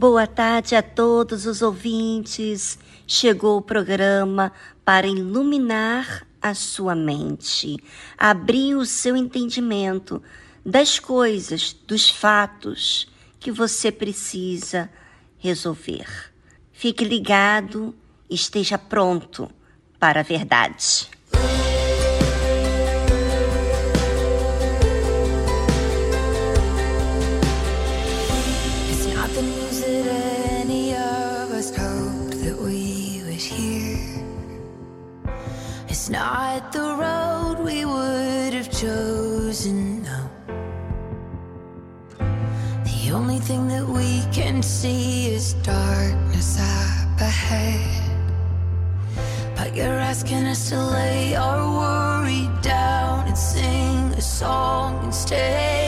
Boa tarde a todos os ouvintes. Chegou o programa para iluminar a sua mente, abrir o seu entendimento das coisas, dos fatos que você precisa resolver. Fique ligado, esteja pronto para a verdade. Not the road we would have chosen, no. The only thing that we can see is darkness up ahead. But you're asking us to lay our worry down and sing a song instead.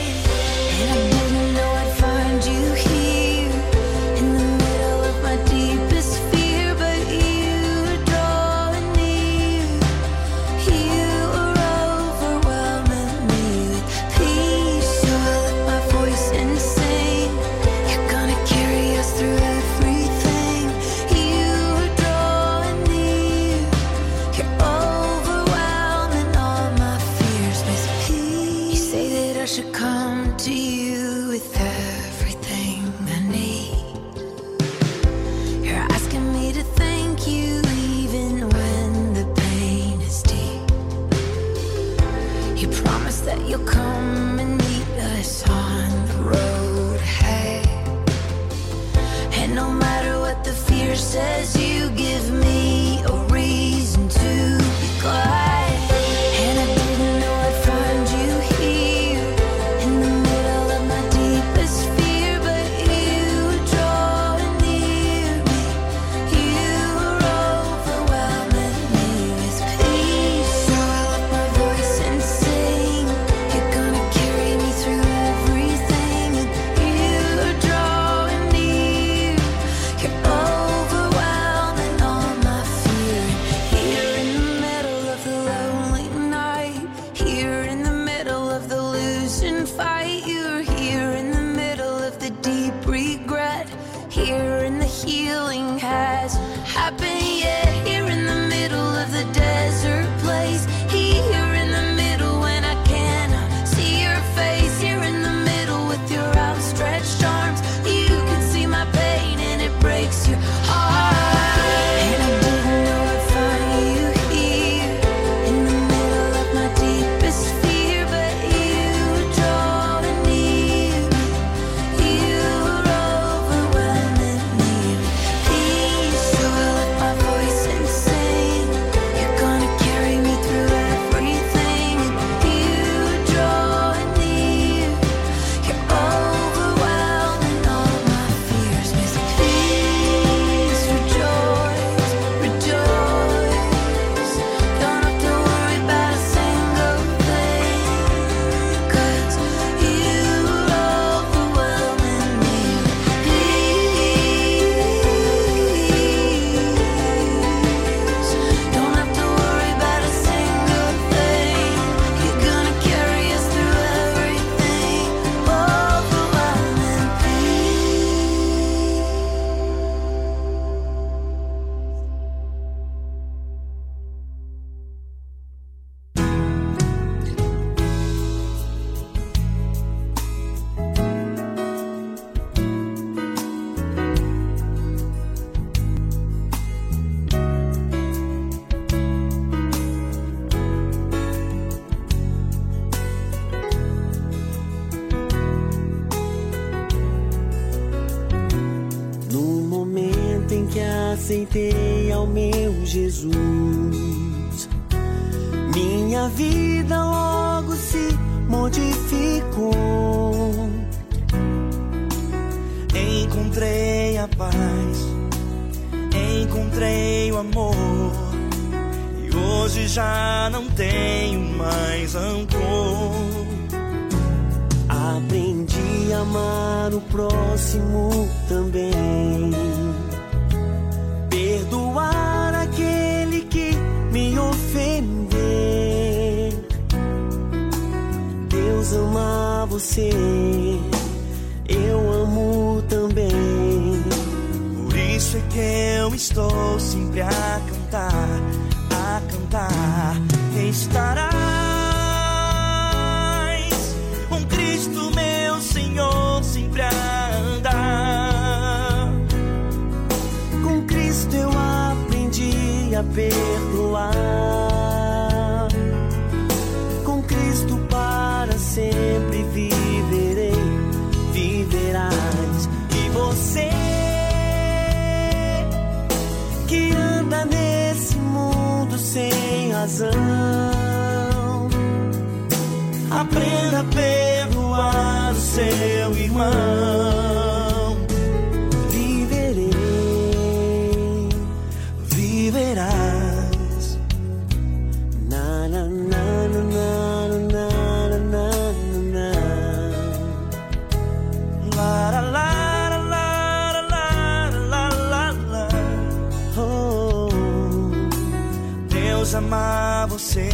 você.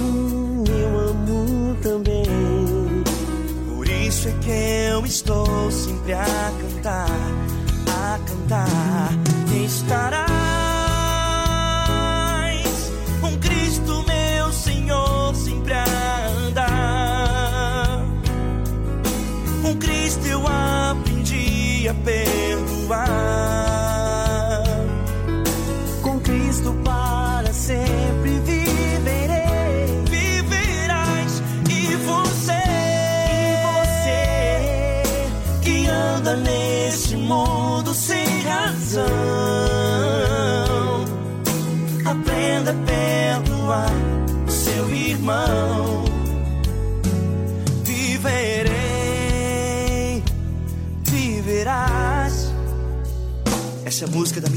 Hum, eu amo também. Por isso é que eu estou sempre aqui Essa música da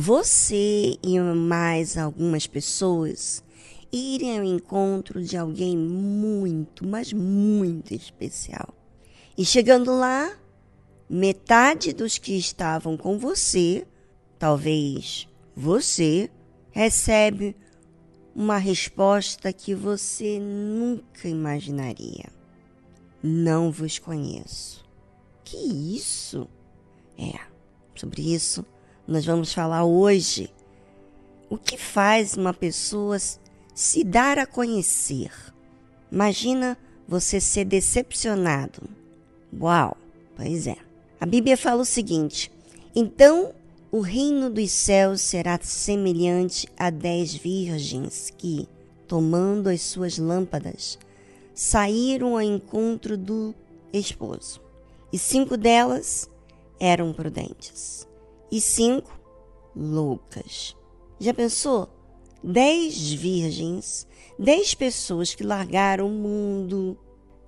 você e mais algumas pessoas irem ao encontro de alguém muito, mas muito especial. E chegando lá, metade dos que estavam com você, talvez você, recebe uma resposta que você nunca imaginaria. Não vos conheço. Que isso? É Sobre isso, nós vamos falar hoje. O que faz uma pessoa se dar a conhecer? Imagina você ser decepcionado. Uau! Pois é. A Bíblia fala o seguinte: Então o reino dos céus será semelhante a dez virgens que, tomando as suas lâmpadas, saíram ao encontro do esposo. E cinco delas eram prudentes e cinco loucas. Já pensou? Dez virgens, dez pessoas que largaram o mundo,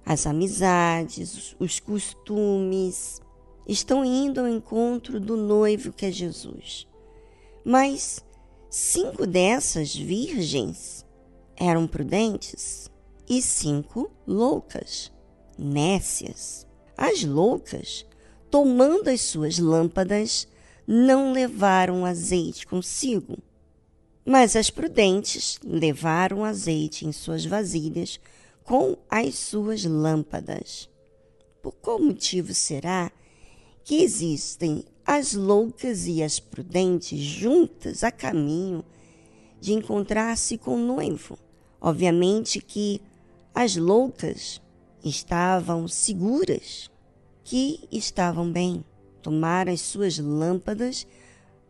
as amizades, os costumes, estão indo ao encontro do noivo que é Jesus. Mas cinco dessas virgens eram prudentes e cinco loucas, nécias. As loucas tomando as suas lâmpadas, não levaram azeite consigo. Mas as prudentes levaram azeite em suas vasilhas com as suas lâmpadas. Por qual motivo será que existem as loucas e as prudentes juntas a caminho de encontrar-se com o noivo? Obviamente que as loucas estavam seguras que estavam bem, tomaram as suas lâmpadas,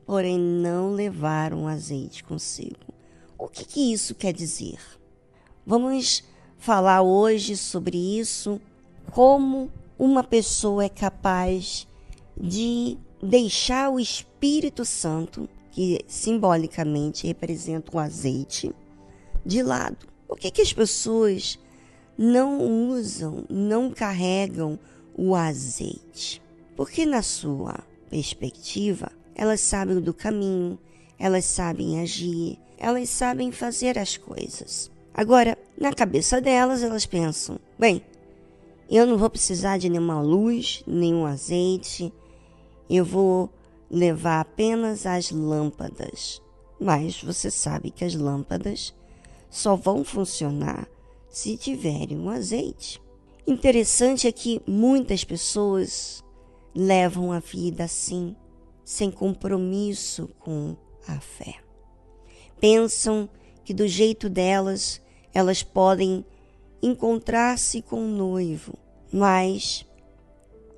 porém não levaram azeite consigo. O que, que isso quer dizer? Vamos falar hoje sobre isso, como uma pessoa é capaz de deixar o Espírito Santo, que simbolicamente representa o azeite, de lado. Por que, que as pessoas não usam, não carregam o azeite. Porque, na sua perspectiva, elas sabem do caminho, elas sabem agir, elas sabem fazer as coisas. Agora, na cabeça delas, elas pensam: bem, eu não vou precisar de nenhuma luz, nenhum azeite, eu vou levar apenas as lâmpadas. Mas você sabe que as lâmpadas só vão funcionar se tiverem um azeite. Interessante é que muitas pessoas levam a vida assim, sem compromisso com a fé. Pensam que do jeito delas, elas podem encontrar-se com o noivo, mas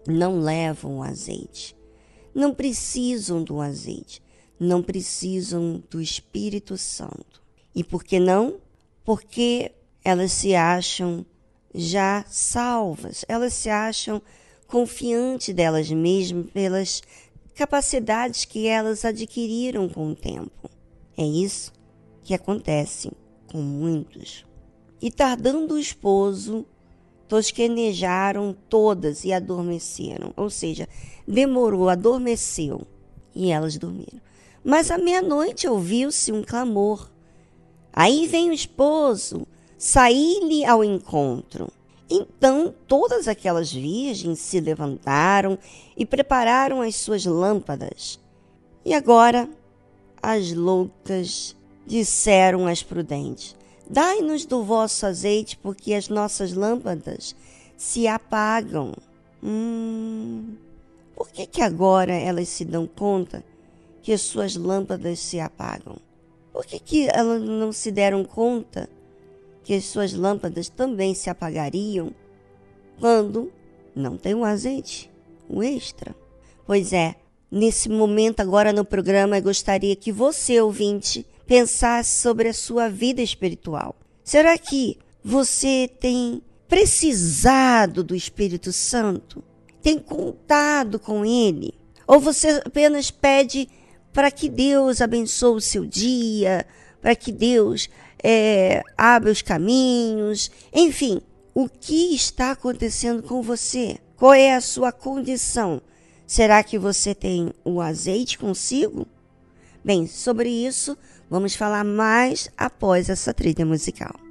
não levam o azeite. Não precisam do azeite, não precisam do Espírito Santo. E por que não? Porque elas se acham já salvas, elas se acham confiantes delas mesmas pelas capacidades que elas adquiriram com o tempo. É isso que acontece com muitos. E tardando o esposo, tosquenejaram todas e adormeceram. Ou seja, demorou, adormeceu e elas dormiram. Mas à meia-noite ouviu-se um clamor. Aí vem o esposo, saí-lhe ao encontro. Então todas aquelas virgens se levantaram e prepararam as suas lâmpadas. E agora as loucas disseram às prudentes: Dai-nos do vosso azeite, porque as nossas lâmpadas se apagam. Hum, por que, que agora elas se dão conta que as suas lâmpadas se apagam? Por que, que elas não se deram conta que as suas lâmpadas também se apagariam quando não tem um azeite, um extra? Pois é, nesse momento agora no programa eu gostaria que você, ouvinte, pensasse sobre a sua vida espiritual. Será que você tem precisado do Espírito Santo? Tem contado com ele? Ou você apenas pede para que Deus abençoe o seu dia, para que Deus é, abra os caminhos? Enfim, o que está acontecendo com você? Qual é a sua condição? Será que você tem o azeite consigo? Bem, sobre isso vamos falar mais após essa trilha musical.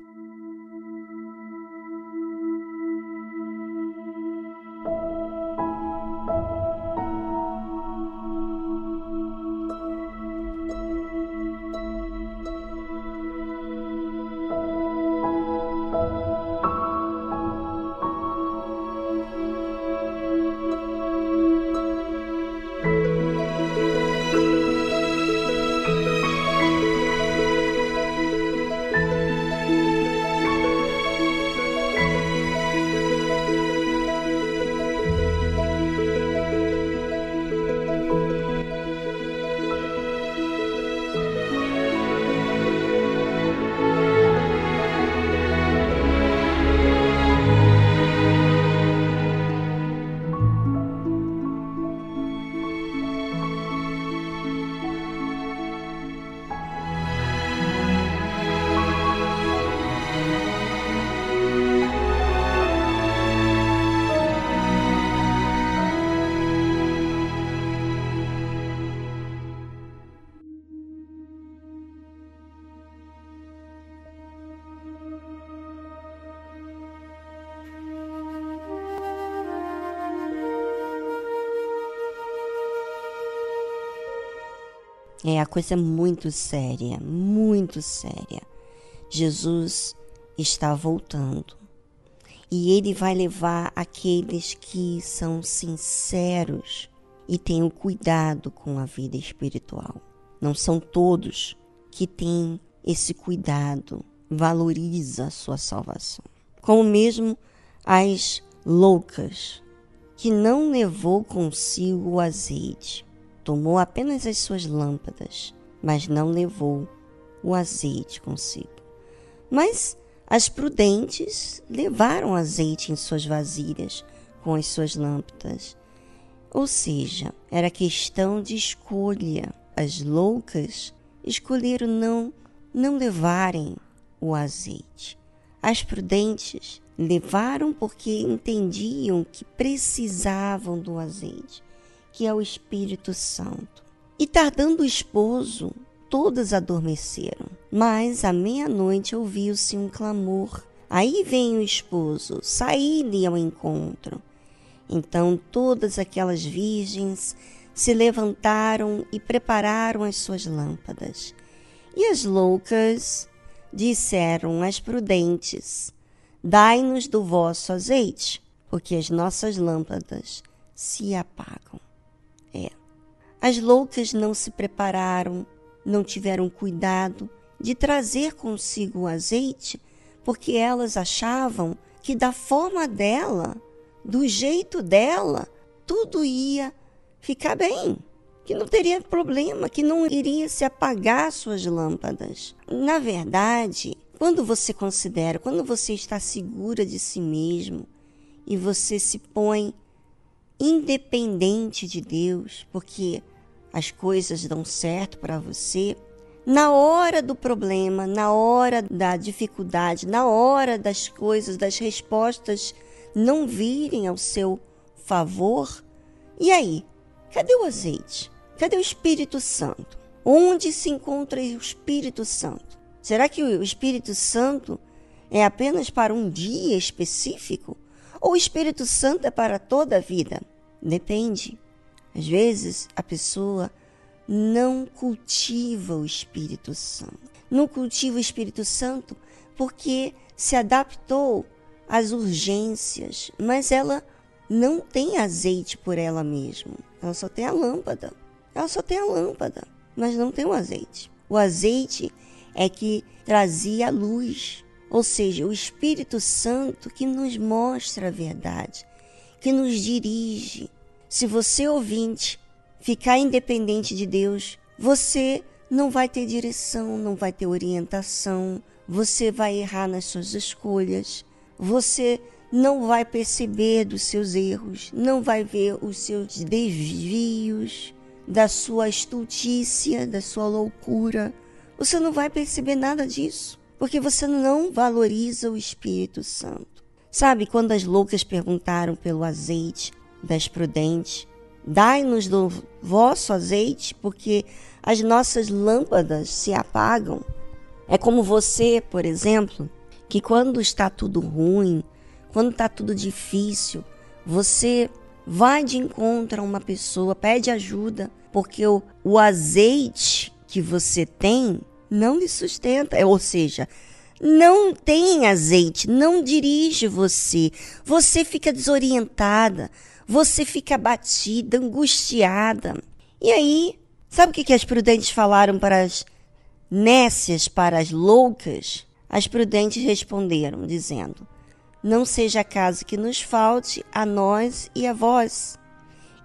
Coisa muito séria, muito séria. Jesus está voltando e ele vai levar aqueles que são sinceros e tenham cuidado com a vida espiritual. Não são todos que têm esse cuidado, valoriza a sua salvação. Como mesmo as loucas que não levou consigo o azeite Tomou apenas as suas lâmpadas, mas não levou o azeite consigo. Mas as prudentes levaram azeite em suas vasilhas com as suas lâmpadas. Ou seja, era questão de escolha. As loucas escolheram não não levarem o azeite. As prudentes levaram porque entendiam que precisavam do azeite que é o Espírito Santo. E tardando o esposo, todas adormeceram. Mas à meia-noite ouviu-se um clamor. Aí vem o esposo, saí-lhe ao encontro. Então todas aquelas virgens se levantaram e prepararam as suas lâmpadas. E as loucas disseram às prudentes: Dai-nos do vosso azeite, porque as nossas lâmpadas se apagam. As loucas não se prepararam, não tiveram cuidado de trazer consigo o azeite porque elas achavam que da forma dela, do jeito dela, tudo ia ficar bem, que não teria problema, que não iria se apagar suas lâmpadas. Na verdade, quando você considera, quando você está segura de si mesmo e você se põe independente de Deus, porque as coisas dão certo para você, na hora do problema, na hora da dificuldade, na hora das coisas, das respostas não virem ao seu favor, e aí? Cadê o azeite? Cadê o Espírito Santo? Onde se encontra o Espírito Santo? Será que o Espírito Santo é apenas para um dia específico? Ou o Espírito Santo é para toda a vida? Depende. Às vezes a pessoa não cultiva o Espírito Santo. Não cultiva o Espírito Santo porque se adaptou às urgências, mas ela não tem azeite por ela mesma. Ela só tem a lâmpada. Ela só tem a lâmpada, mas não tem o azeite. O azeite é que trazia a luz, ou seja, o Espírito Santo que nos mostra a verdade, que nos dirige. Se você ouvinte ficar independente de Deus, você não vai ter direção, não vai ter orientação, você vai errar nas suas escolhas, você não vai perceber dos seus erros, não vai ver os seus desvios, da sua estultícia, da sua loucura. Você não vai perceber nada disso, porque você não valoriza o Espírito Santo. Sabe quando as loucas perguntaram pelo azeite das prudentes? Dai-nos do vosso azeite, porque as nossas lâmpadas se apagam. É como você, por exemplo, que quando está tudo ruim, quando está tudo difícil, você vai de encontro a uma pessoa, pede ajuda, porque o, o azeite que você tem não lhe sustenta, ou seja, não tem azeite, não dirige você. Você fica desorientada, você fica abatida, angustiada. E aí, sabe o que, as prudentes falaram para as nécias, para as loucas? As prudentes responderam, dizendo: Não seja caso que nos falte a nós e a vós.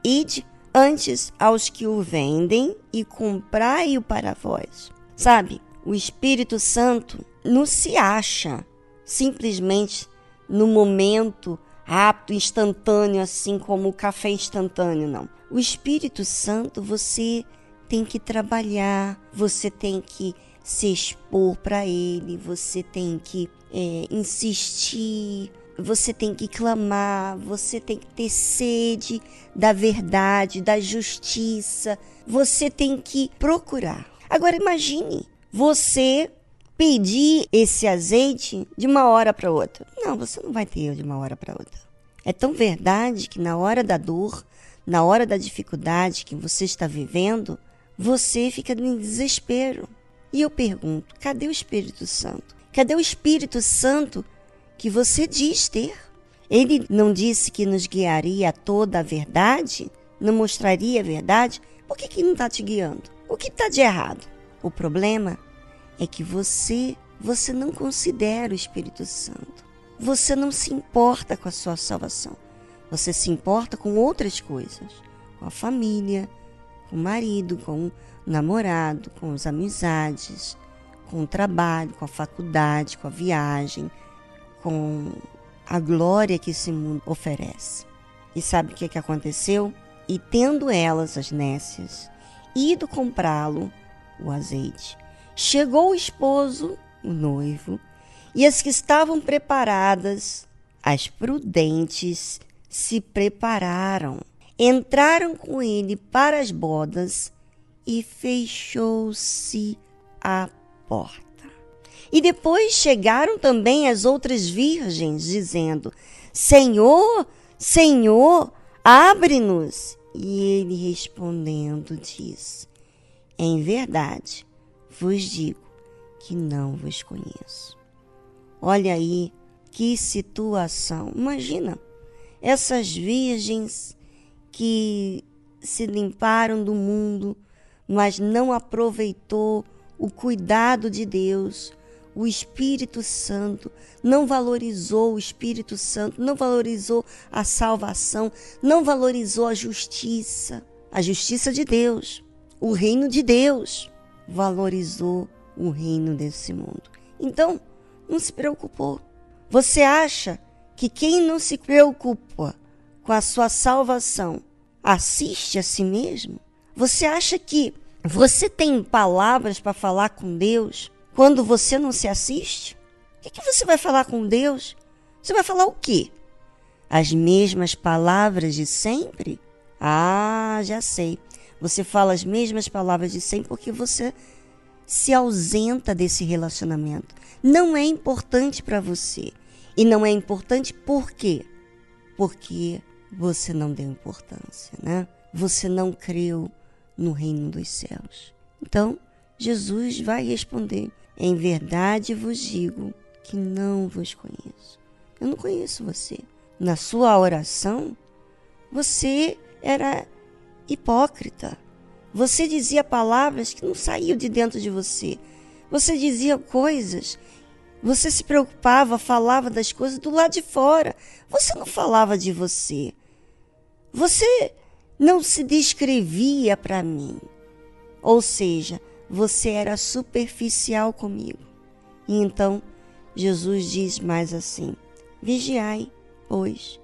Ide antes aos que o vendem e comprai-o para vós. Sabe, o Espírito Santo não se acha simplesmente no momento rápido, instantâneo, assim como o café instantâneo, não. O Espírito Santo você tem que trabalhar, você tem que se expor para ele, você tem que é, insistir, você tem que clamar, você tem que ter sede da verdade, da justiça, você tem que procurar. Agora imagine você pedir esse azeite de uma hora para outra. Não, você não vai ter de uma hora para outra. É tão verdade que na hora da dor, na hora da dificuldade que você está vivendo, você fica em desespero. E eu pergunto: cadê o Espírito Santo? Cadê o Espírito Santo que você diz ter? Ele não disse que nos guiaria a toda a verdade? Não mostraria a verdade? Por que, que não está te guiando? O que está de errado? O problema é que você, você não considera o Espírito Santo. Você não se importa com a sua salvação. Você se importa com outras coisas, com a família, com o marido, com o namorado, com as amizades, com o trabalho, com a faculdade, com a viagem, com a glória que esse mundo oferece. E sabe o que, que aconteceu? E tendo elas, as nécias, ido comprá-lo, o azeite, Chegou o esposo, o noivo, e as que estavam preparadas, as prudentes, se prepararam. Entraram com ele para as bodas e fechou-se a porta. E depois chegaram também as outras virgens, dizendo: Senhor, Senhor, abre-nos. E ele respondendo disse: Em verdade, vos digo que não vos conheço. Olha aí que situação. Imagina essas virgens que se limparam do mundo, mas não aproveitou o cuidado de Deus, o Espírito Santo, não valorizou o Espírito Santo, não valorizou a salvação, não valorizou a justiça, a justiça de Deus, o reino de Deus, valorizou o reino desse mundo. Então, não se preocupou. Você acha que quem não se preocupa com a sua salvação assiste a si mesmo? Você acha que você tem palavras para falar com Deus quando você não se assiste? O que, que você vai falar com Deus? Você vai falar o quê? As mesmas palavras de sempre? Ah, já sei. Você fala as mesmas palavras de sempre porque você se ausenta desse relacionamento. Não é importante para você. E não é importante por quê? Porque você não deu importância, né? Você não creu no reino dos céus. Então, Jesus vai responder: Em verdade vos digo que não vos conheço. Eu não conheço você. Na sua oração, você era hipócrita. Você dizia palavras que não saíam de dentro de você. Você dizia coisas. Você se preocupava, falava das coisas do lado de fora. Você não falava de você. Você não se descrevia para mim. Ou seja, você era superficial comigo. E então Jesus diz mais assim: Vigiai, pois,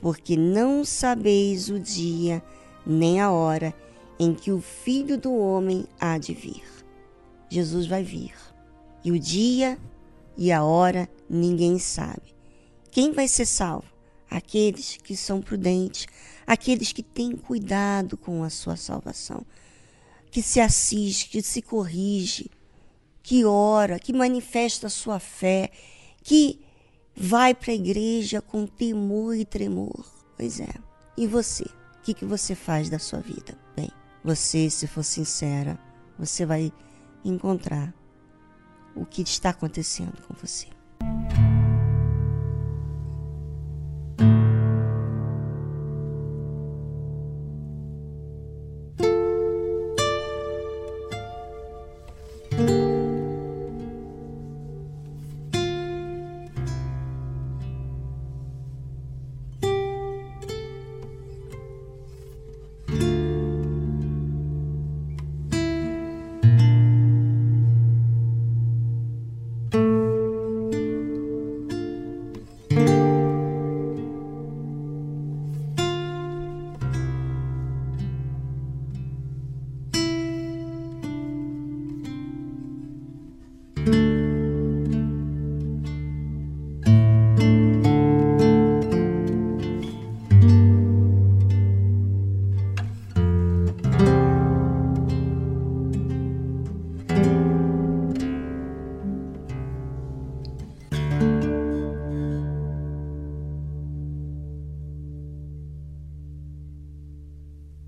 porque não sabeis o dia nem a hora em que o Filho do Homem há de vir. Jesus vai vir. E o dia e a hora ninguém sabe. Quem vai ser salvo? Aqueles que são prudentes, aqueles que têm cuidado com a sua salvação, que se assiste, que se corrige, que ora, que manifesta a sua fé, que vai para a igreja com temor e tremor. Pois é. E você? Que, que você faz da sua vida? Bem, você, se for sincera, você vai encontrar o que está acontecendo com você.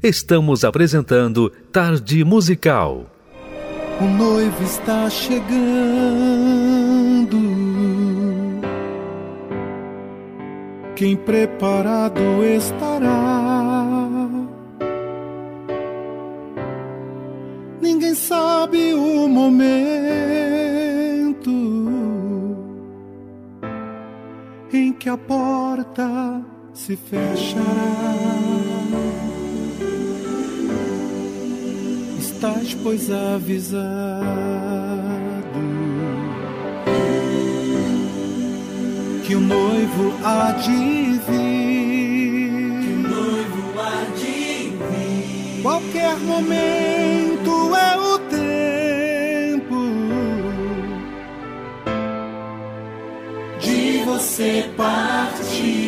Estamos apresentando Tarde Musical. O noivo está chegando. Quem preparado estará? Ninguém sabe o momento em que a porta se fechará. Estás, pois, avisado que o noivo há de vir. Que o noivo há de vir. Qualquer momento é o tempo de você partir.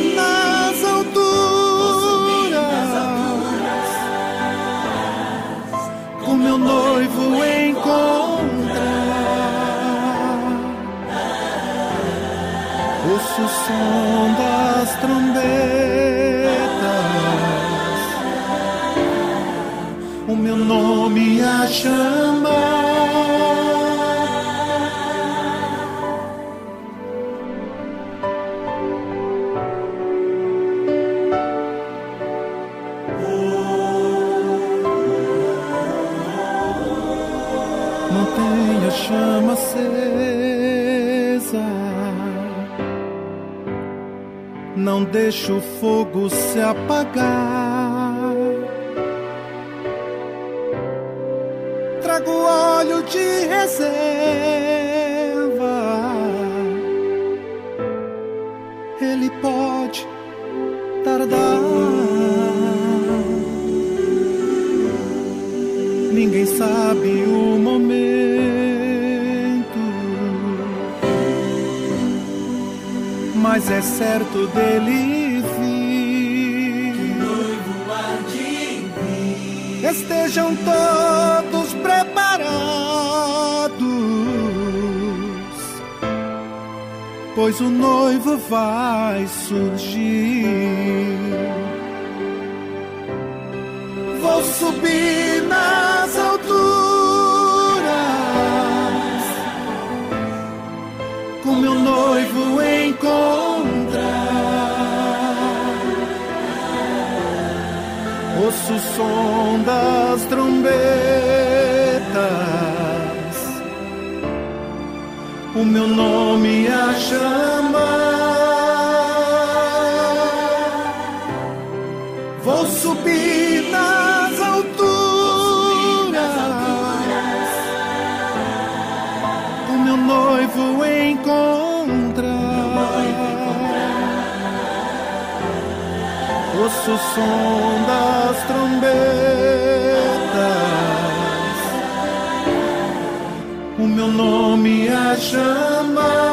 som das trombetas, o meu nome a chamar. Não deixe o fogo se apagar. Trago óleo de reserva. Certo dele vir. noivo. Estejam todos preparados, pois o noivo vai surgir. Vou subir nas alturas, com meu noivo O som das trombetas, o meu nome a chamar. Vou subir nas alturas, o meu noivo encontrar. Ouço o som das trombetas, o meu nome a chamar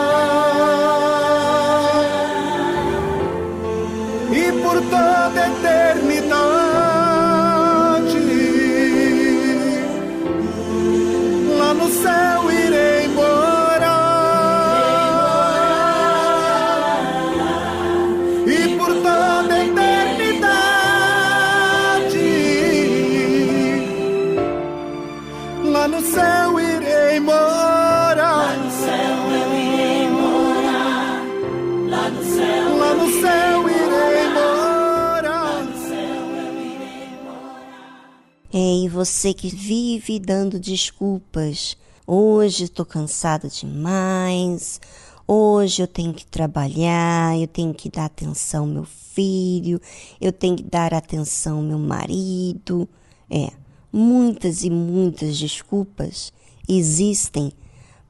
você que vive dando desculpas. Hoje estou cansada demais. Hoje eu tenho que trabalhar, eu tenho que dar atenção ao meu filho, eu tenho que dar atenção ao meu marido. É, muitas e muitas desculpas existem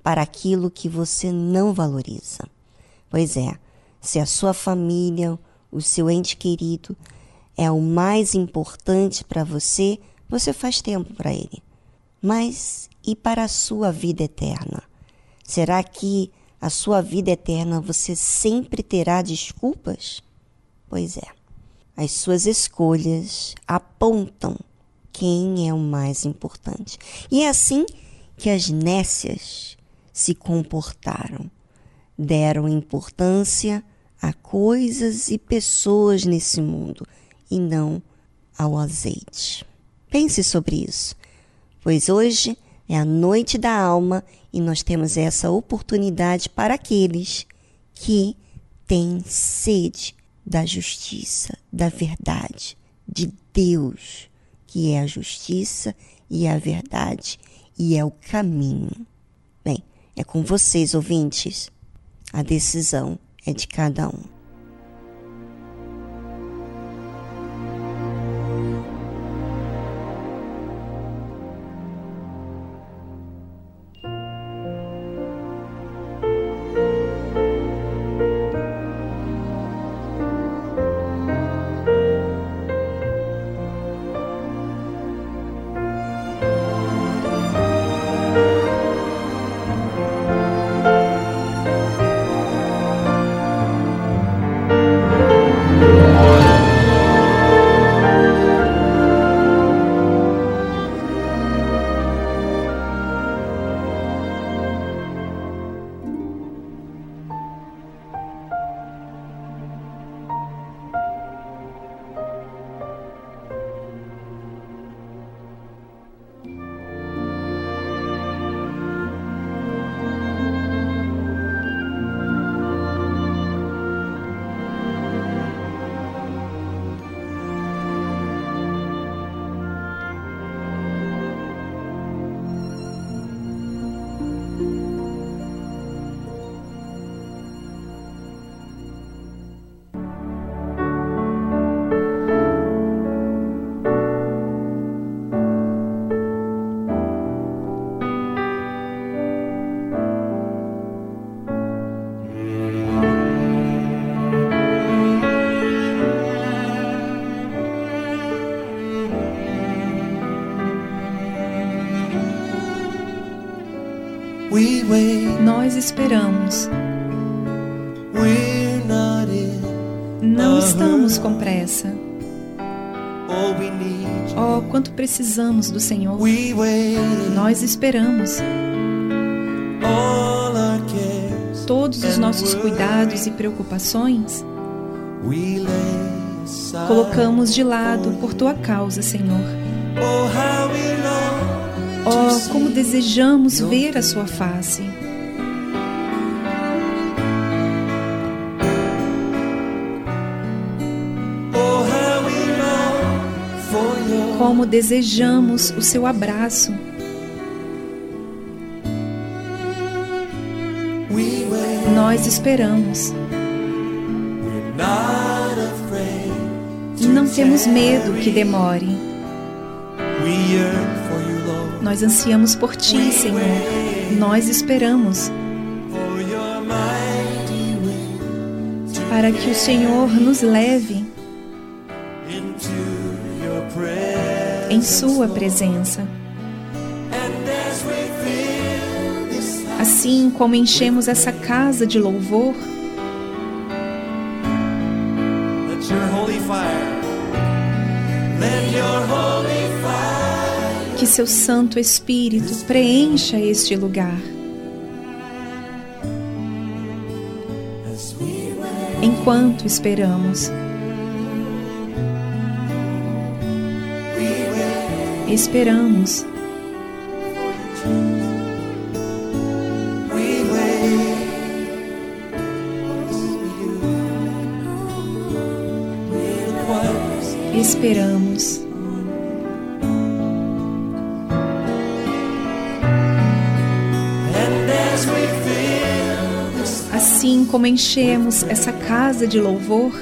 para aquilo que você não valoriza. Pois é, se a sua família, o seu ente querido é o mais importante para você, você faz tempo para ele. Mas e para a sua vida eterna? Será que a sua vida eterna você sempre terá desculpas? Pois é, as suas escolhas apontam quem é o mais importante. E é assim que as nécias se comportaram. Deram importância a coisas e pessoas nesse mundo e não ao azeite. Pense sobre isso, pois hoje é a noite da alma e nós temos essa oportunidade para aqueles que têm sede da justiça, da verdade, de Deus, que é a justiça e a verdade e é o caminho. Bem, é com vocês, ouvintes. A decisão é de cada um. Precisamos do Senhor. Nós esperamos. Todos os nossos cuidados e preocupações colocamos de lado por tua causa, Senhor. Oh, como desejamos ver a sua face. Como desejamos o seu abraço. Nós esperamos. Não temos medo que demore. Nós ansiamos por ti, Senhor. Nós esperamos. Para que o Senhor nos leve em Sua presença. Assim como enchemos essa casa de louvor, que seu Santo Espírito preencha este lugar. Enquanto esperamos, esperamos. Esperamos. Assim como enchemos essa casa de louvor,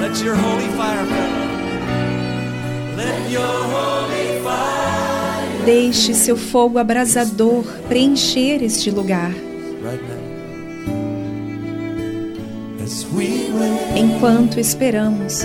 Let your holy fire deixe seu fogo abrasador preencher este lugar. Enquanto esperamos,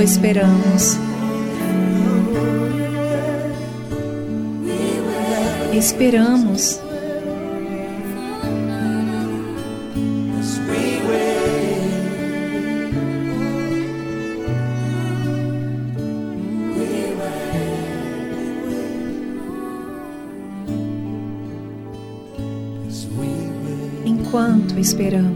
esperamos, esperamos, enquanto esperamos.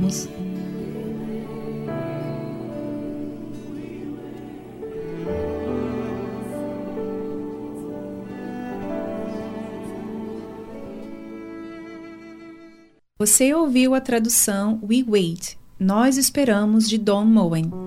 Você ouviu a tradução We Wait, Nós Esperamos de Don Moen.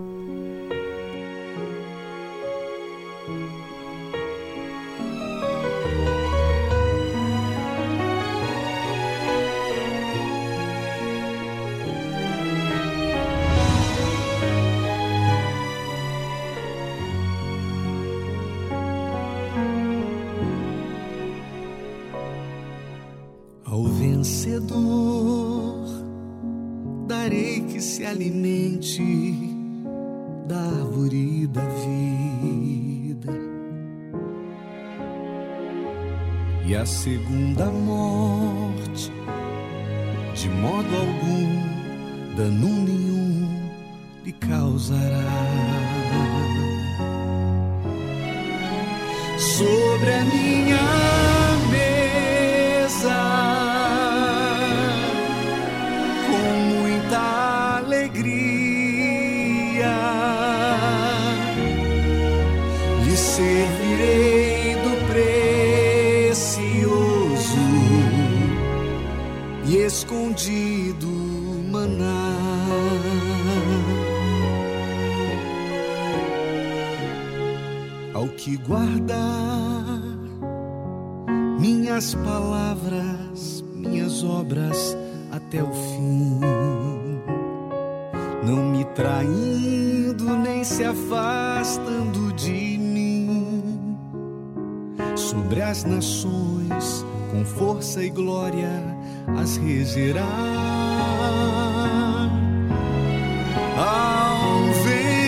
Servirei do precioso e escondido maná. Ao que guardar minhas palavras, minhas obras até o fim. não me traindo nem se afastando as nações, com força e glória, as regerá. Ao vencedor,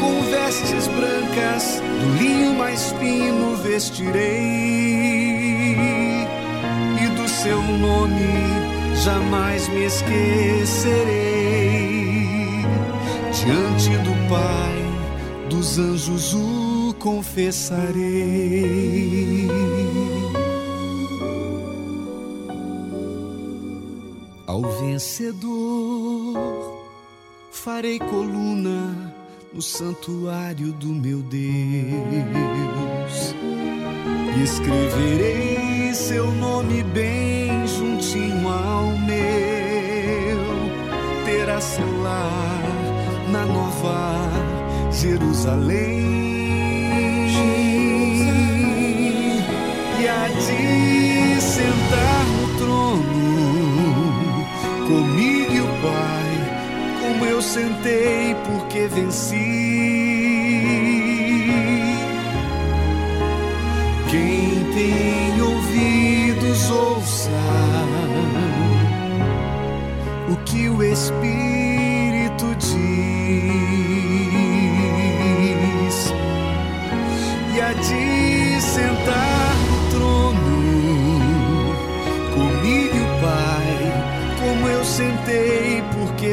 com vestes brancas, do linho mais fino vestirei, e do seu nome jamais me esquecerei. Diante do Pai, dos anjos confessarei. Ao vencedor, farei coluna no santuário do meu Deus e escreverei seu nome bem juntinho ao meu. Terá seu lar na nova Jerusalém. E de sentar no trono comigo e o Pai, como eu sentei porque venci. Quem tem ouvidos, ouça o que o Espírito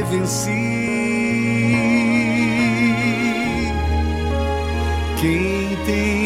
porque venci. Quem tem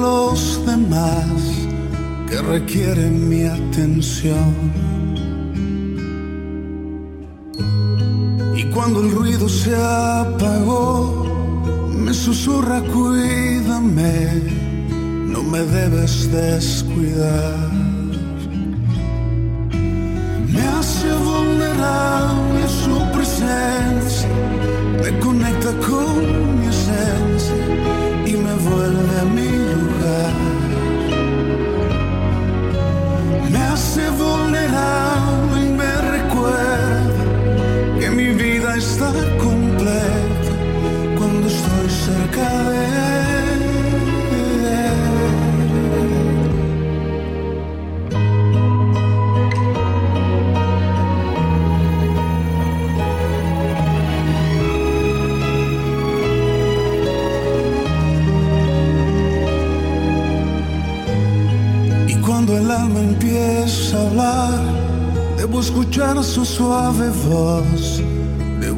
los demás, que requiere mi atención. Y cuando el ruido se apagó, me susurra, cuídame, no me debes descuidar. Me hace vulnerable su presencia, me conecta con mi esencia y me vuelve a mi está completa cuando estoy cerca de él. Y cuando el alma empieza a hablar, debo escuchar su suave voz,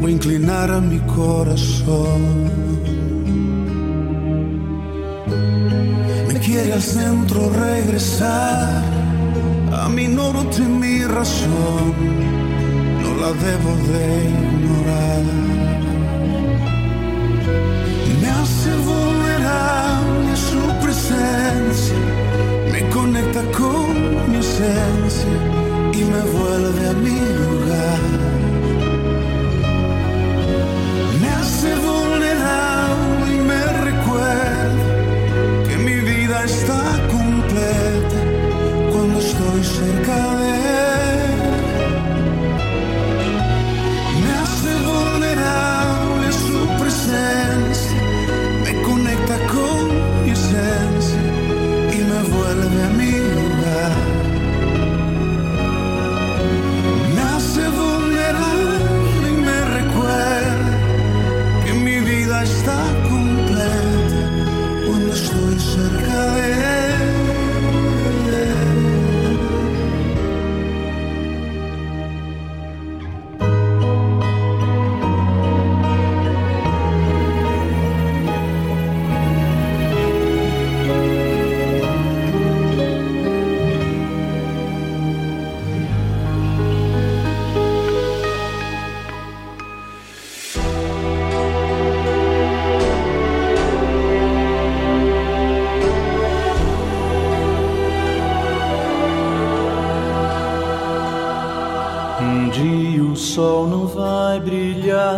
debo inclinar a mi corazón. Me quiere al centro regresar, a mi norte mi razón, no la debo de ignorar. Me hace vulnerable a su presencia, me conecta con mi esencia y me vuelve a mi lugar. Está completa cuando estoy cerca de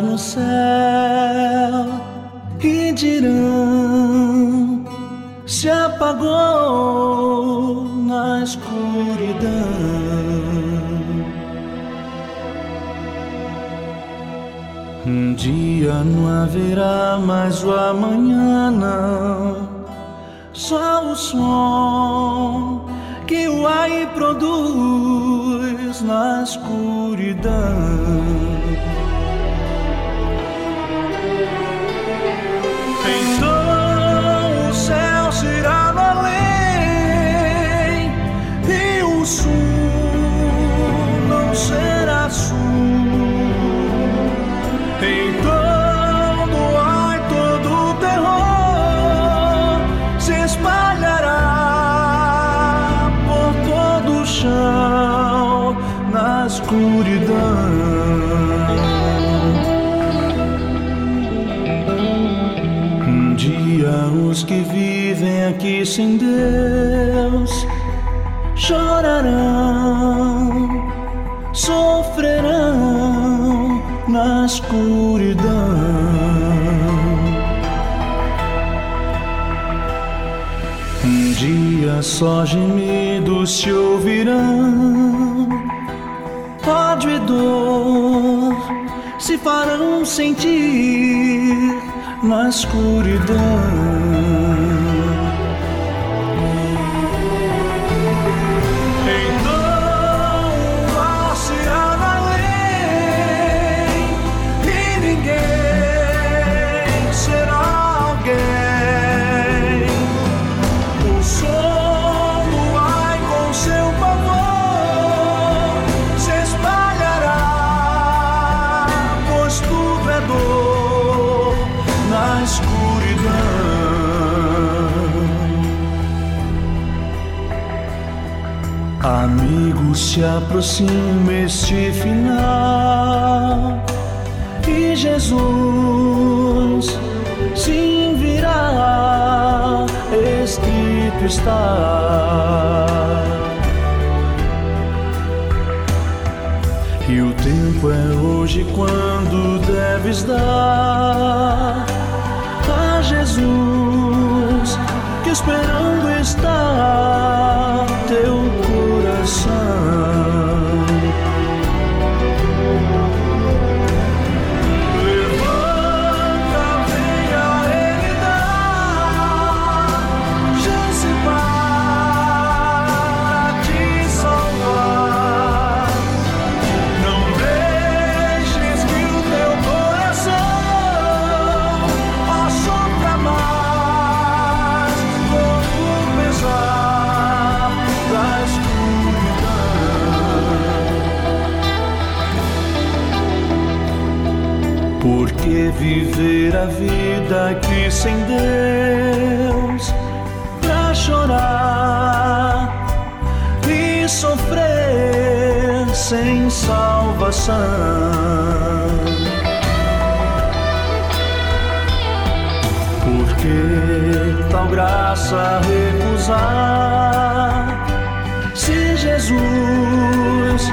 no céu e dirão: se apagou na escuridão. Um dia não haverá mais o amanhã, não. Só o som que o ar produz na escuridão. Só gemidos se ouvirão, ódio e dor se farão sentir na escuridão. Se aproxima este final e Jesus sim virá, escrito está. E o tempo é hoje quando deves dar escuridão. Porque viver a vida aqui sem Deus pra chorar e sofrer sem salvação. Porque tal graça recusar se Jesus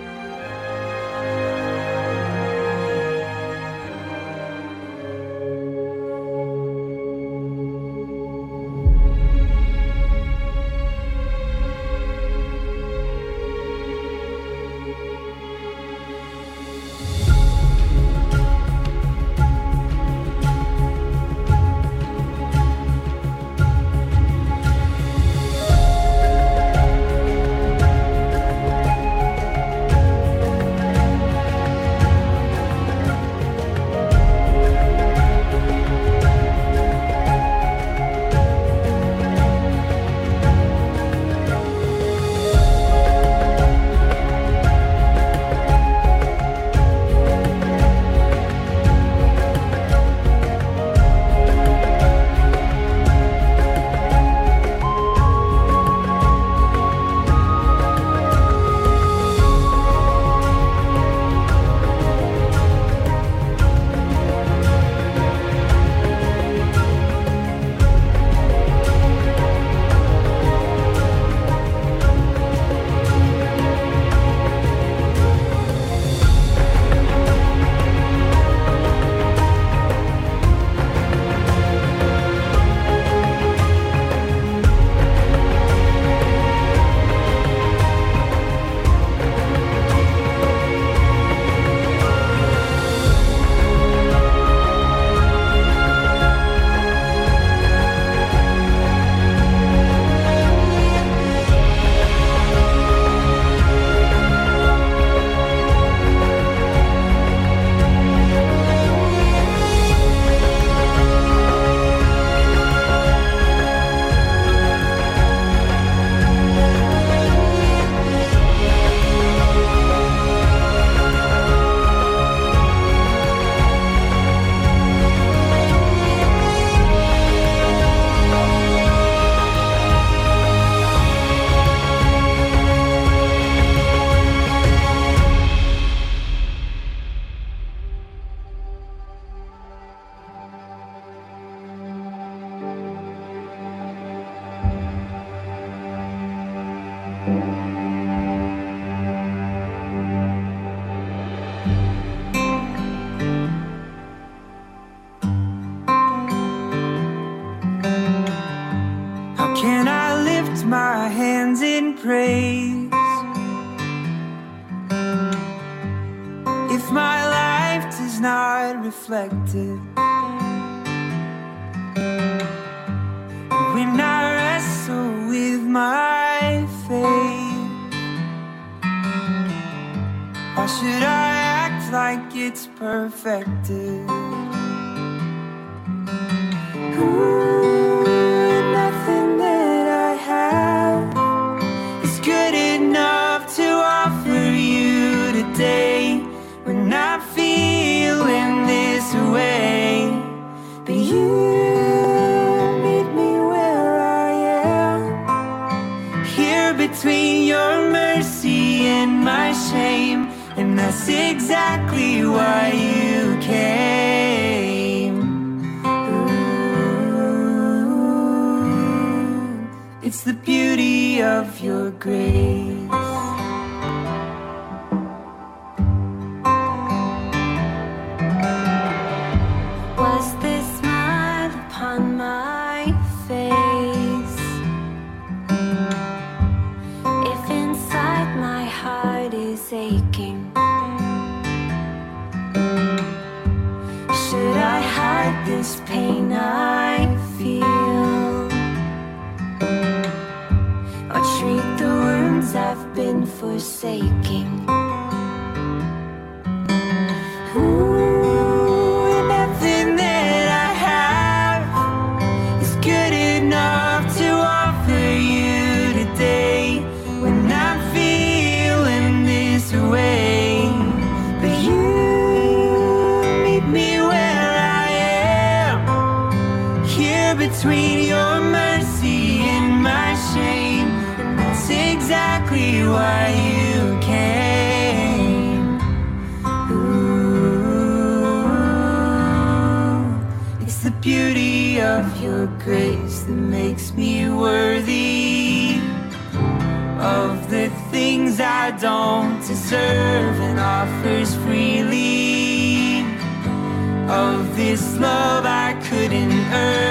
It's the beauty of your grace. Grace that makes me worthy of the things I don't deserve and offers freely of this love I couldn't earn.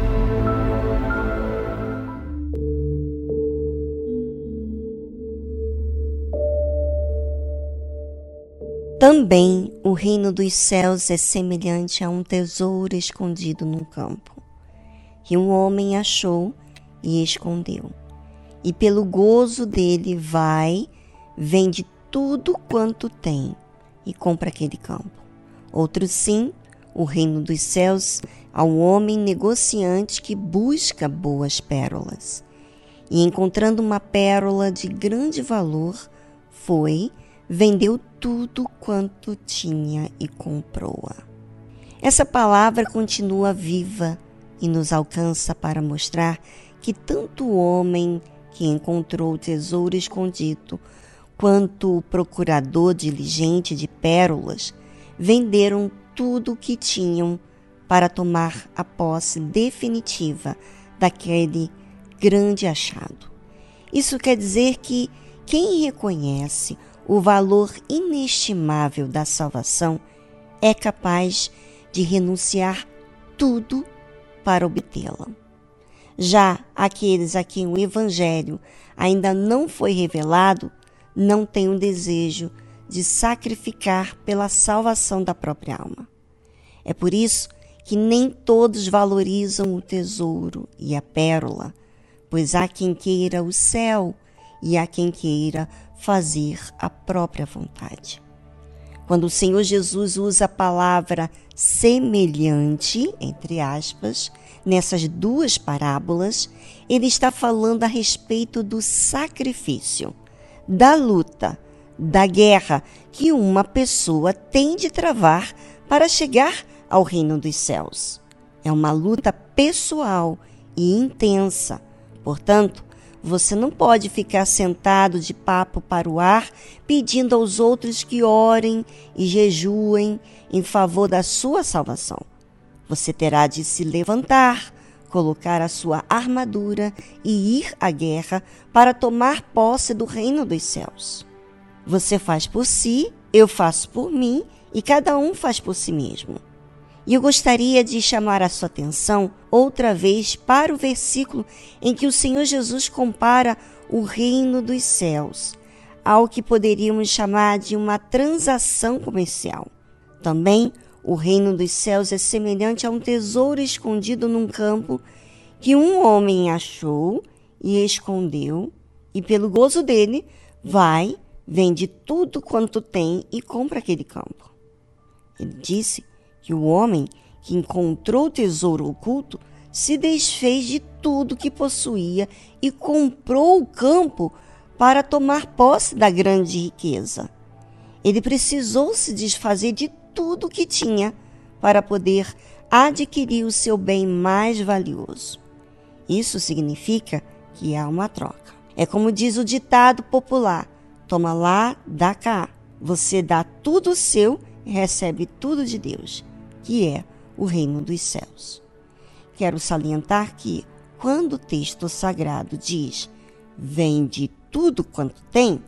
Também o reino dos céus é semelhante a um tesouro escondido num campo, que um homem achou e escondeu. E pelo gozo dele vai, vende tudo quanto tem e compra aquele campo. Outro sim, o reino dos céus, ao homem negociante que busca boas pérolas. E encontrando uma pérola de grande valor, foi, vendeu tudo quanto tinha e comprou-a. Essa palavra continua viva e nos alcança para mostrar que tanto o homem que encontrou o tesouro escondido, quanto o procurador diligente de pérolas venderam tudo o que tinham para tomar a posse definitiva daquele grande achado. Isso quer dizer que quem reconhece o valor inestimável da salvação é capaz de renunciar tudo para obtê-la. Já aqueles a quem o Evangelho ainda não foi revelado não têm o desejo de sacrificar pela salvação da própria alma. É por isso que nem todos valorizam o tesouro e a pérola, pois há quem queira o céu e há quem queira fazer a própria vontade. Quando o Senhor Jesus usa a palavra semelhante, entre aspas, nessas duas parábolas, ele está falando a respeito do sacrifício, da luta, da guerra que uma pessoa tem de travar para chegar ao reino dos céus. É uma luta pessoal e intensa. Portanto, você não pode ficar sentado de papo para o ar pedindo aos outros que orem e jejuem em favor da sua salvação. Você terá de se levantar, colocar a sua armadura e ir à guerra para tomar posse do reino dos céus. Você faz por si, eu faço por mim e cada um faz por si mesmo. E eu gostaria de chamar a sua atenção outra vez para o versículo em que o Senhor Jesus compara o reino dos céus ao que poderíamos chamar de uma transação comercial. Também o reino dos céus é semelhante a um tesouro escondido num campo que um homem achou e escondeu, e pelo gozo dele vai, vende tudo quanto tem e compra aquele campo. Ele disse que o homem que encontrou o tesouro oculto se desfez de tudo que possuía e comprou o campo para tomar posse da grande riqueza. Ele precisou se desfazer de tudo que tinha para poder adquirir o seu bem mais valioso. Isso significa que há uma troca. É como diz o ditado popular: toma lá, dá cá. Você dá tudo seu e recebe tudo de Deus, que é o reino dos céus. Quero salientar que, quando o texto sagrado diz vende tudo quanto tem,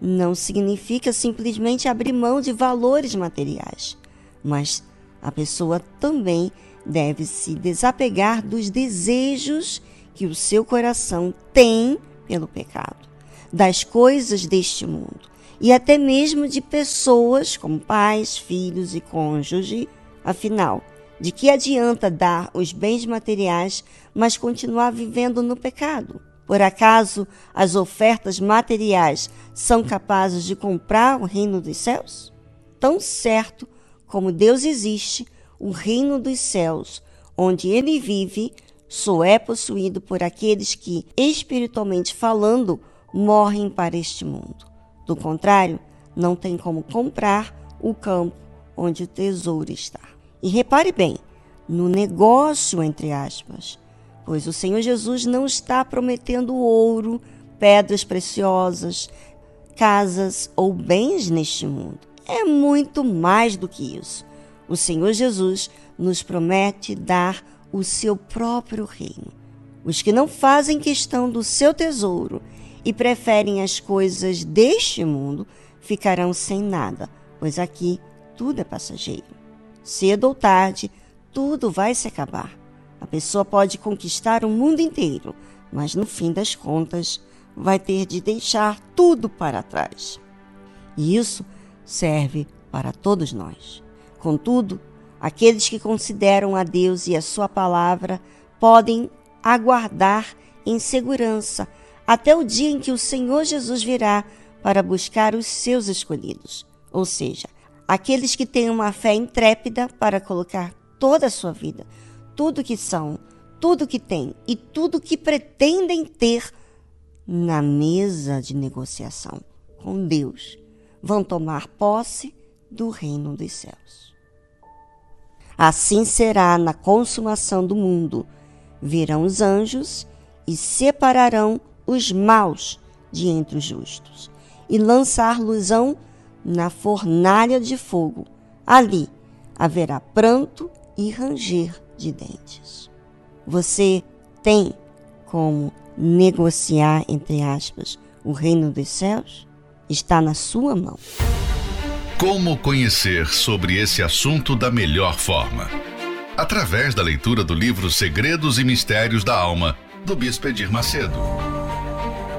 não significa simplesmente abrir mão de valores materiais, mas a pessoa também deve se desapegar dos desejos que o seu coração tem pelo pecado, das coisas deste mundo e até mesmo de pessoas como pais, filhos e cônjuge. Afinal, de que adianta dar os bens materiais, mas continuar vivendo no pecado? Por acaso as ofertas materiais são capazes de comprar o reino dos céus? Tão certo como Deus existe, o reino dos céus, onde ele vive, só é possuído por aqueles que, espiritualmente falando, morrem para este mundo. Do contrário, não tem como comprar o campo onde o tesouro está. E repare bem, no negócio, entre aspas, pois o Senhor Jesus não está prometendo ouro, pedras preciosas, casas ou bens neste mundo é muito mais do que isso. O Senhor Jesus nos promete dar o seu próprio reino. Os que não fazem questão do seu tesouro e preferem as coisas deste mundo ficarão sem nada, pois aqui tudo é passageiro. Cedo ou tarde, tudo vai se acabar. A pessoa pode conquistar o mundo inteiro, mas no fim das contas vai ter de deixar tudo para trás. E isso serve para todos nós. Contudo, aqueles que consideram a Deus e a Sua palavra podem aguardar em segurança até o dia em que o Senhor Jesus virá para buscar os seus escolhidos, ou seja, aqueles que têm uma fé intrépida para colocar toda a sua vida, tudo que são, tudo que têm e tudo que pretendem ter na mesa de negociação com Deus vão tomar posse do reino dos céus. Assim será na consumação do mundo. Virão os anjos e separarão os maus de entre os justos, e lançar-losão na fornalha de fogo. Ali haverá pranto e ranger de dentes. Você tem como negociar, entre aspas, o reino dos céus? está na sua mão. Como conhecer sobre esse assunto da melhor forma? Através da leitura do livro Segredos e Mistérios da Alma, do Bispo Edir Macedo.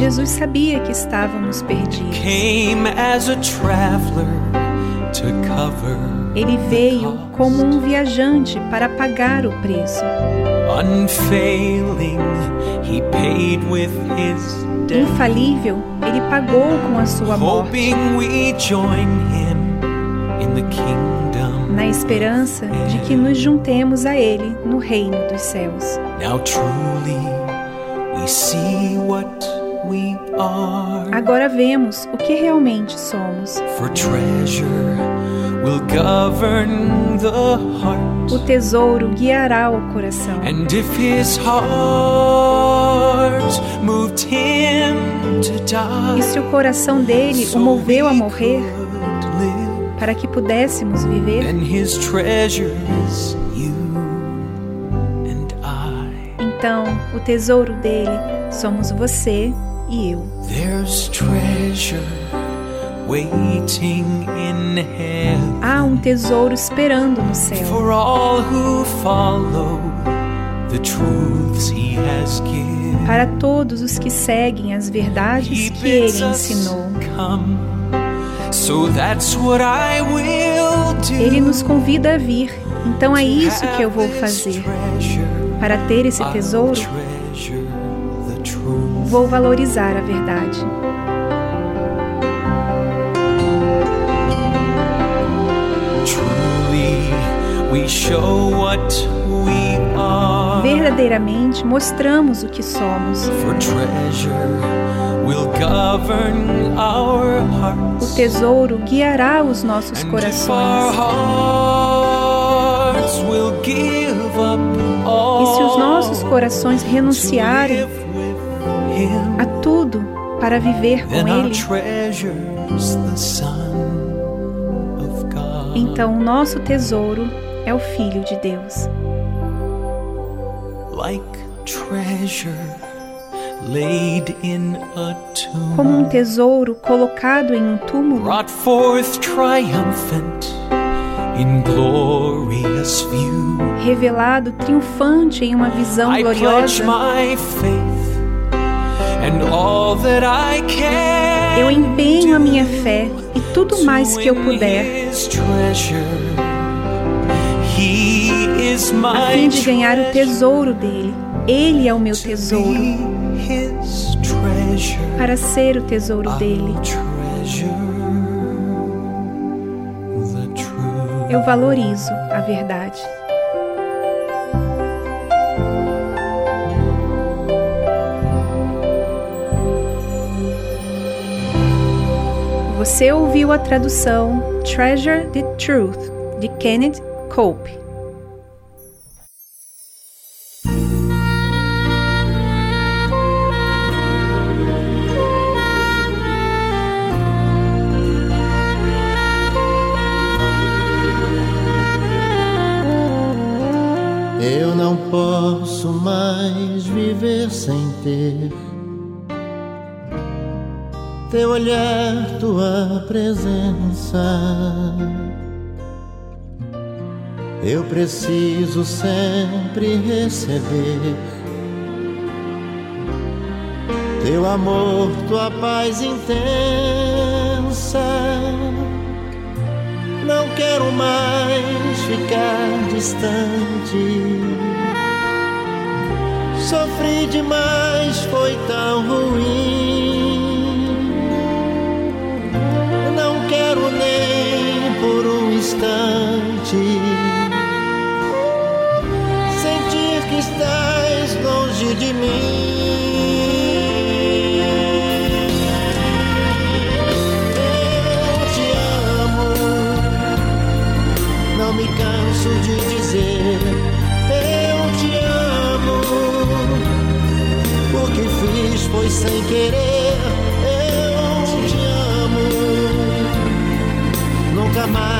Jesus sabia que estávamos perdidos. Came as a traveler to cover Ele veio como um viajante para pagar o preço. Infalível, ele pagou com a sua morte, na esperança de que nos juntemos a ele no reino dos céus. Now truly Agora vemos o que realmente somos. For treasure will govern the heart. O tesouro guiará o coração. And if his heart moved him to die, E se o coração dele o moveu a morrer para que pudéssemos viver, o tesouro dele somos você e eu. There's treasure waiting in heaven Há um tesouro esperando no céu para todos os que seguem as verdades He que ele ensinou. come. So that's what I will do. Ele nos convida a vir, então é isso que eu vou fazer. Para ter esse tesouro. Vou valorizar a verdade. Verdadeiramente mostramos o que somos. O tesouro guiará os nossos corações. E se os nossos corações renunciarem a tudo para viver com Ele, então o nosso tesouro é o Filho de Deus. Como um tesouro colocado em um túmulo, revelado triunfante em uma visão gloriosa, eu empenho a minha fé e tudo mais que eu puder. a fim de ganhar o tesouro dele. Ele é o meu tesouro. Para ser o tesouro dele, eu valorizo a verdade. Você ouviu a tradução Treasure the Truth de Kenneth Cope. Eu não posso mais viver sem ter teu olhar, tua presença. Eu preciso sempre receber teu amor, tua paz intensa. Não quero mais ficar distante. Sofri demais, foi tão ruim. Sentir que estás longe de mim. Eu te amo, não me canso de dizer. Eu te amo, o que fiz foi sem querer. Eu te amo, nunca mais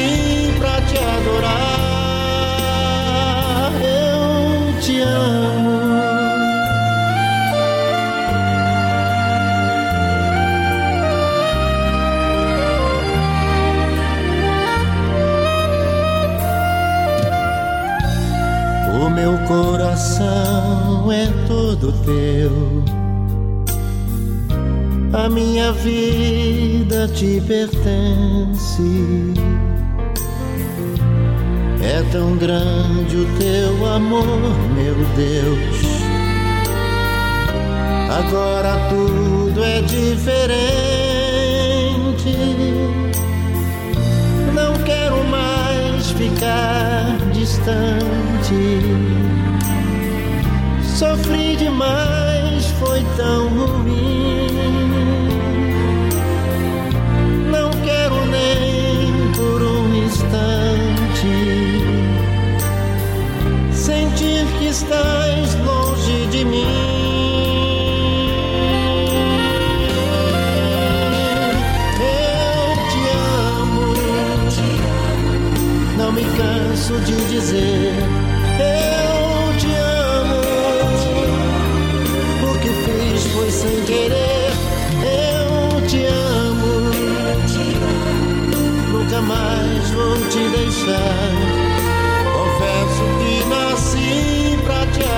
Nasci pra te adorar. Eu te amo. O meu coração é todo teu. A minha vida te pertence. É tão grande o teu amor, meu Deus. Agora tudo é diferente. Não quero mais ficar distante. Sofri demais, foi tão ruim. Estás longe de mim. Eu te amo, não me canso de dizer. Eu te amo, o que fiz foi sem querer. Eu te amo, nunca mais vou te deixar. Confesso que te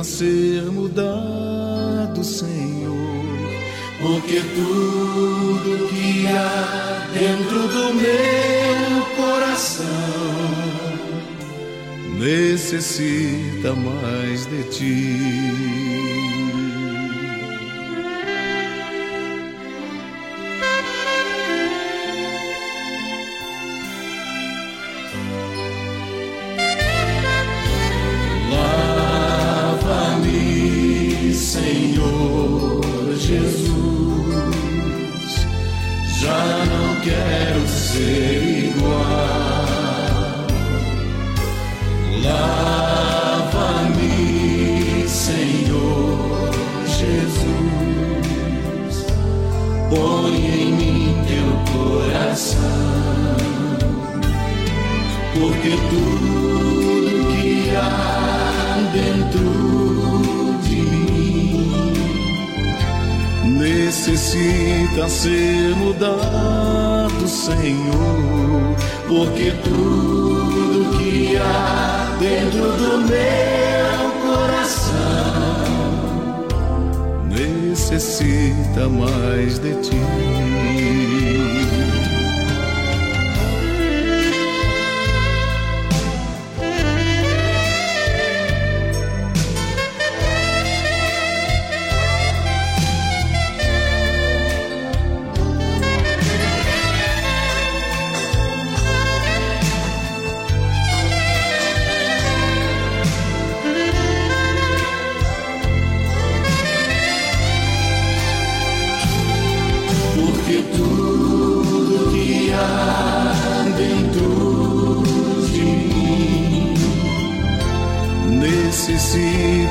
bercé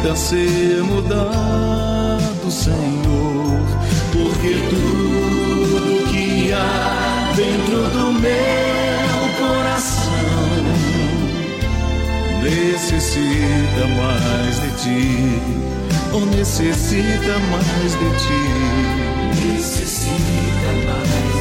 nunca ser mudado, Senhor, porque tudo que há dentro do meu coração necessita mais de ti, ou necessita mais de ti, necessita mais.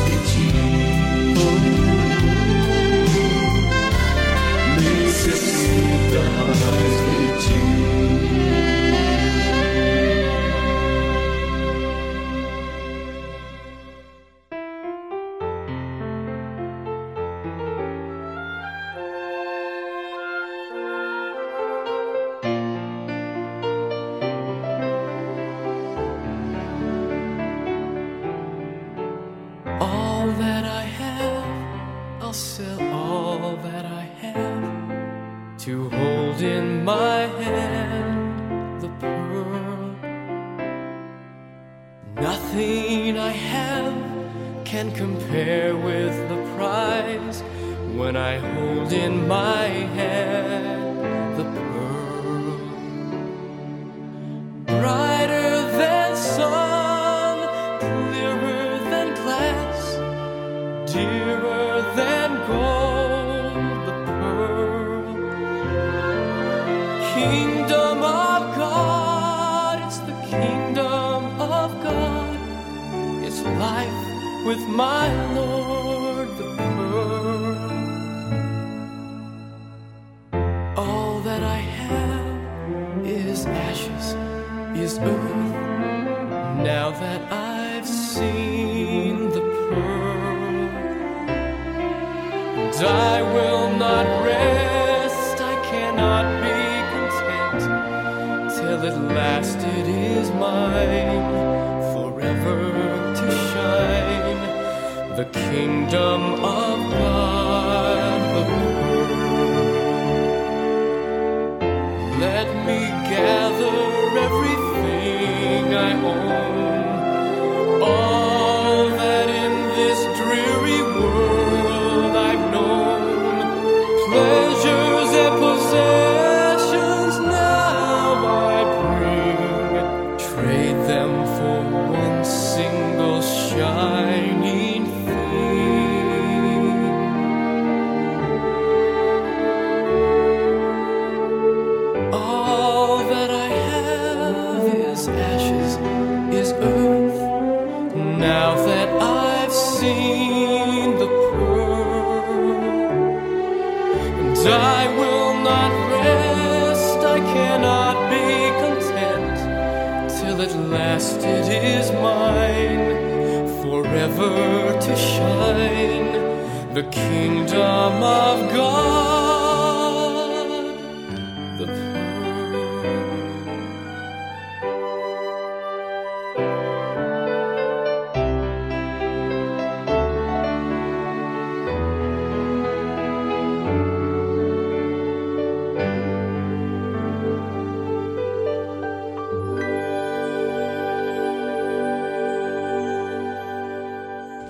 Last it is mine, forever to shine, the kingdom of God.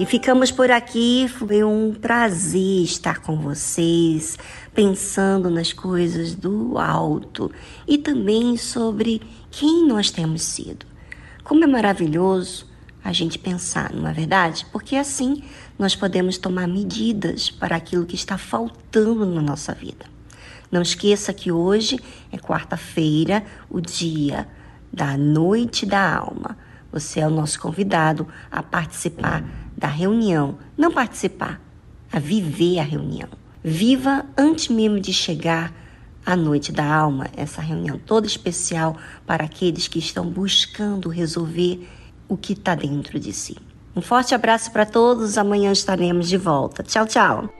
Ficamos por aqui. Foi um prazer estar com vocês, pensando nas coisas do alto e também sobre quem nós temos sido. Como é maravilhoso a gente pensar, não é verdade? Porque assim nós podemos tomar medidas para aquilo que está faltando na nossa vida. Não esqueça que hoje é quarta-feira, o dia da Noite da Alma. Você é o nosso convidado a participar da reunião, não participar, a viver a reunião. Viva antes mesmo de chegar a noite da alma, essa reunião toda especial para aqueles que estão buscando resolver o que está dentro de si. Um forte abraço para todos, amanhã estaremos de volta. Tchau, tchau.